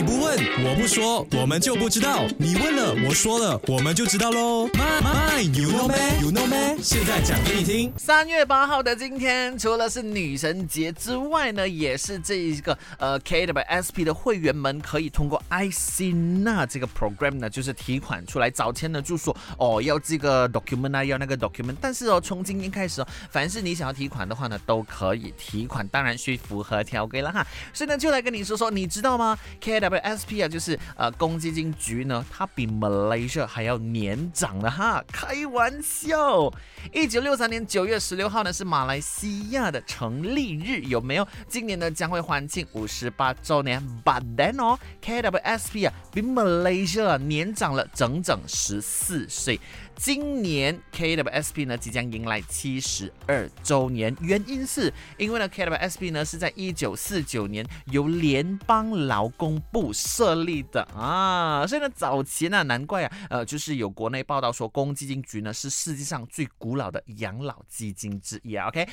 你不问，我不说，我们就不知道。你问了，我说了，我们就知道喽。My, you know me you know me，现在讲给你听。三月八号的今天，除了是女神节之外呢，也是这一个呃 KWSP 的会员们可以通过 iCna 这个 program 呢，就是提款出来。早前呢就说哦要这个 document 啊，要那个 document，但是哦从今天开始哦，凡是你想要提款的话呢，都可以提款，当然需符合条规了哈。所以呢就来跟你说说，你知道吗？K W？KWSP 啊，就是呃公积金局呢，它比 Malaysia 还要年长了哈，开玩笑。一九六三年九月十六号呢是马来西亚的成立日，有没有？今年呢将会欢庆五十八周年，But then 哦，KWSP 啊比 Malaysia 年长了整整十四岁。今年 KWSP 呢即将迎来七十二周年，原因是因为呢 KWSP 呢是在一九四九年由联邦劳工不设立的啊，所以呢早期呢难怪啊，呃就是有国内报道说公积金局呢是世界上最古老的养老基金之一啊，OK。